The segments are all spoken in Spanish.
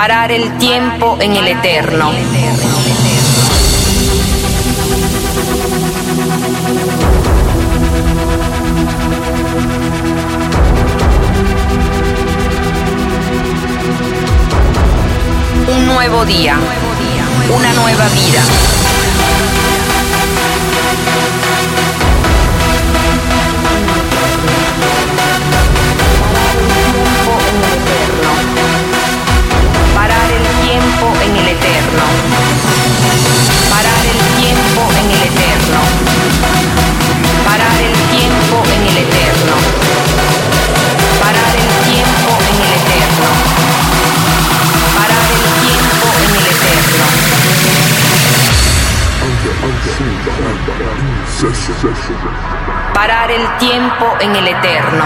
parar el tiempo en el eterno. Un nuevo día, una nueva vida. Parar el tiempo en el eterno.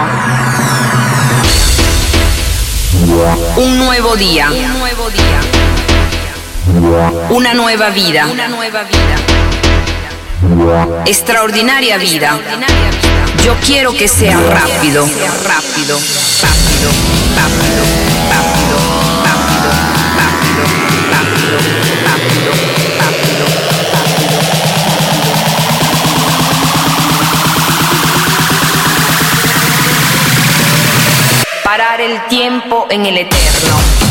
Un nuevo día. Un nuevo día. Una nueva vida. Una nueva vida. Extraordinaria vida. Yo quiero que sea rápido, rápido, rápido, rápido, rápido, rápido, rápido. rápido. el tiempo en el eterno.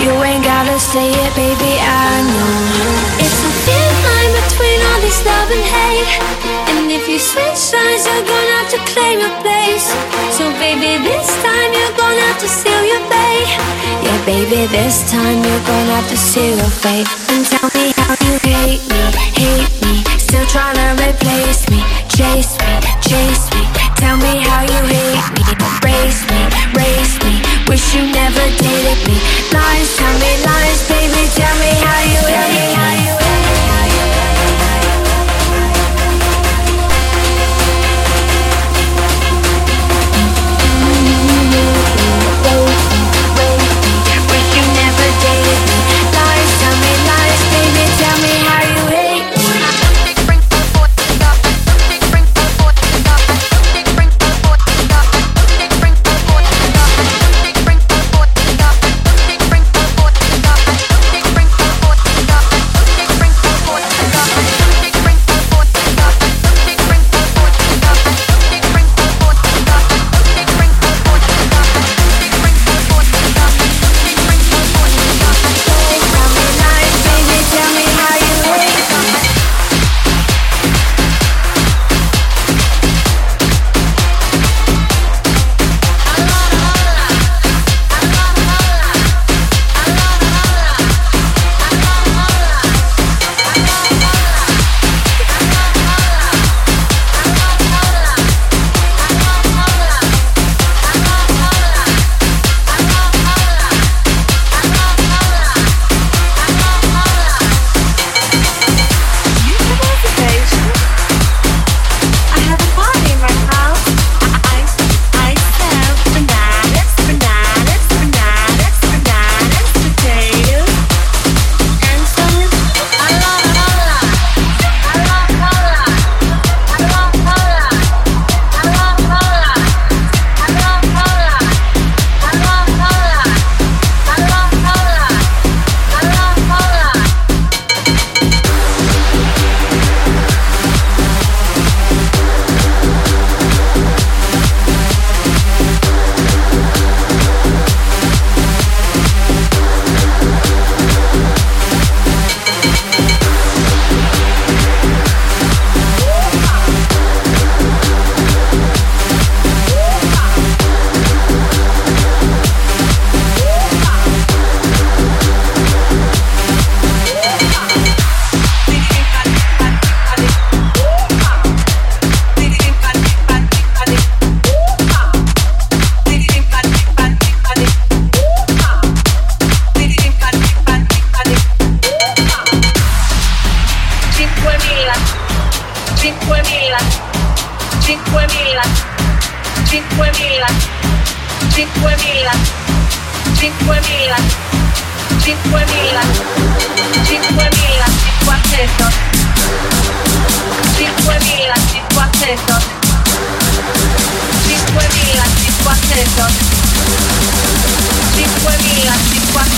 You ain't gotta say it, baby, I know. It's a thin line between all this love and hate. And if you switch sides, you're gonna have to claim your place. So, baby, this time you're gonna have to seal your fate. Yeah, baby, this time you're gonna have to seal your fate. And tell me how you hate me, hate me. Still trying to replace me, chase me, chase me. Tell me how you hate me, you never dated me. Lies, tell me lies, baby. Tell me how you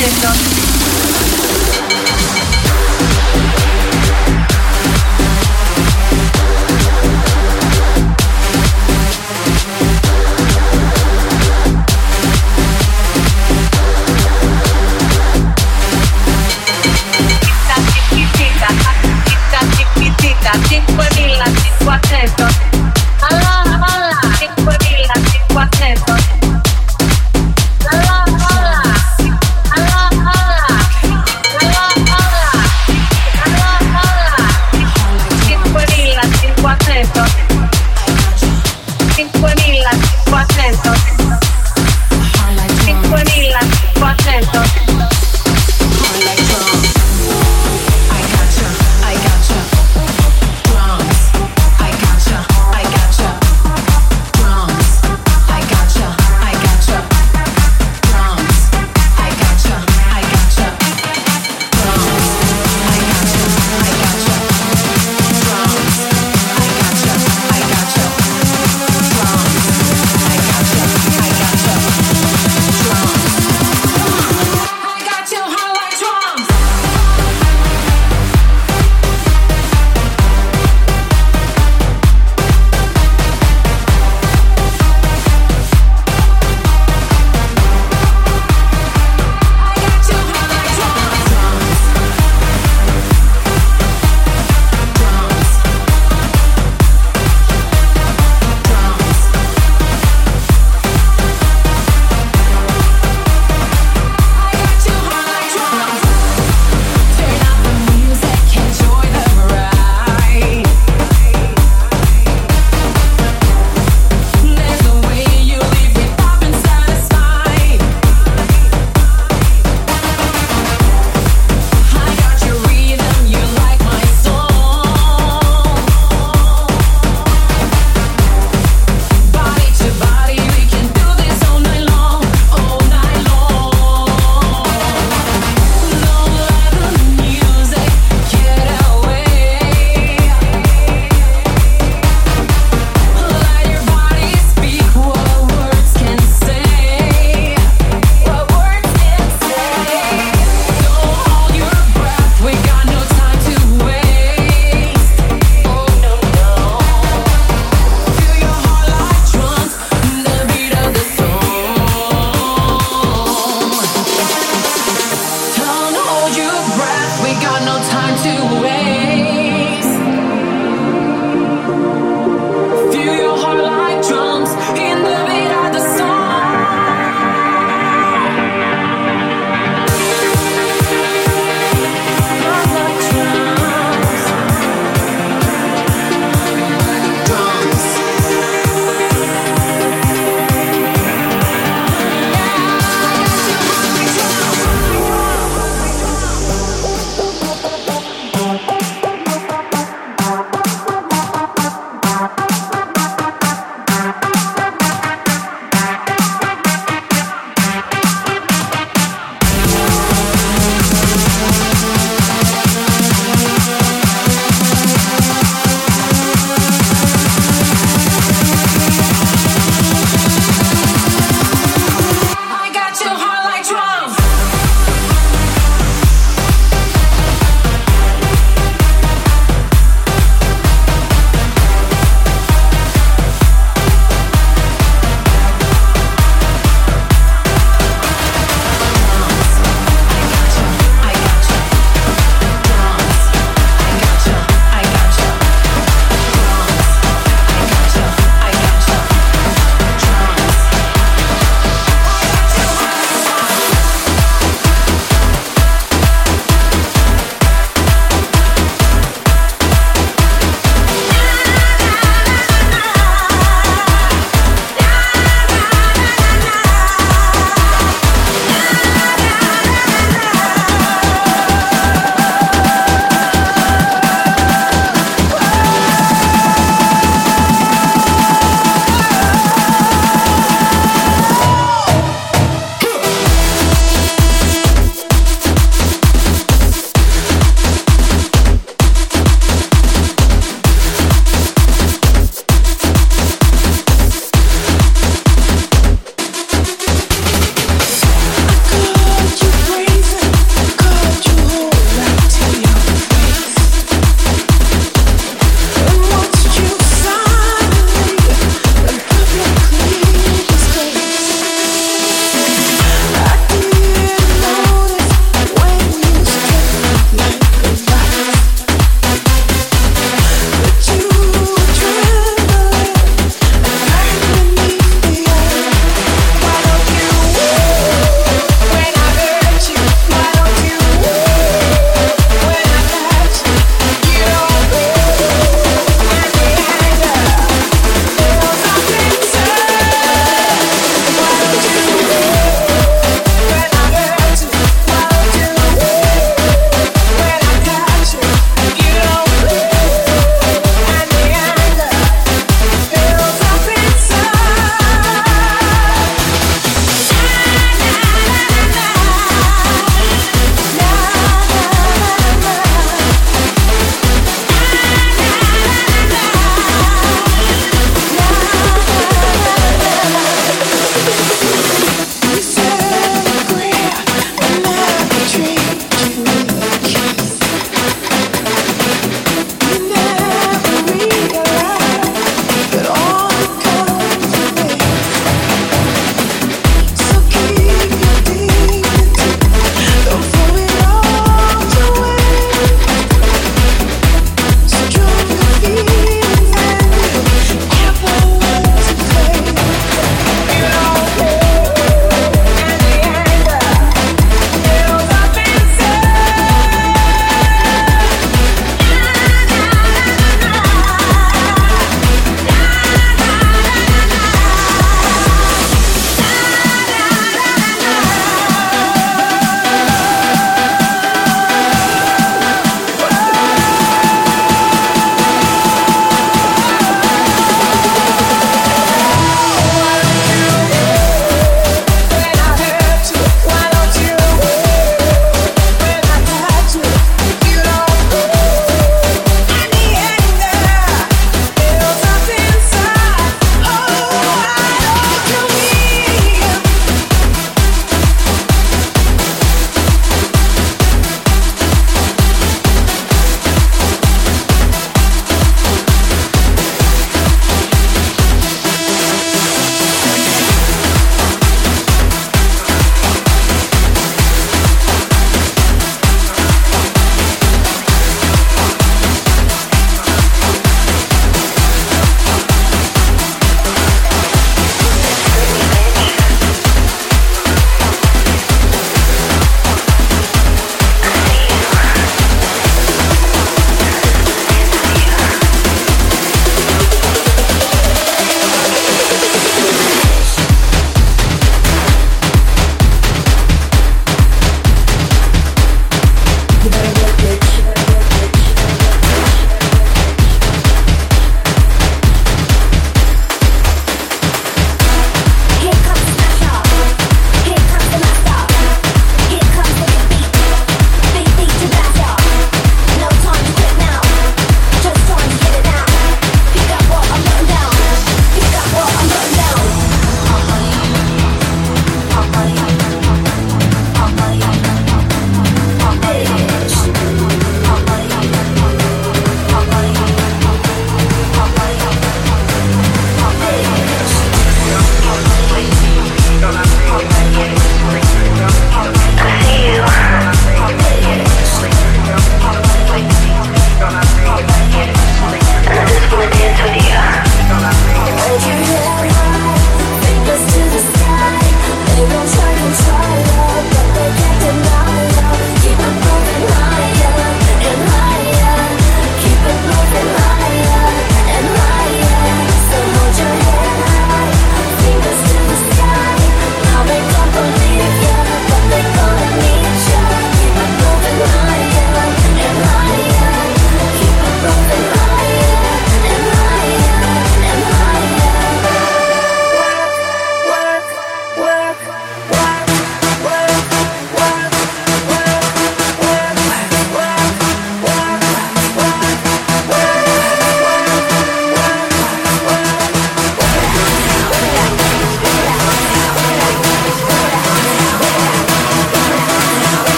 Griechenland.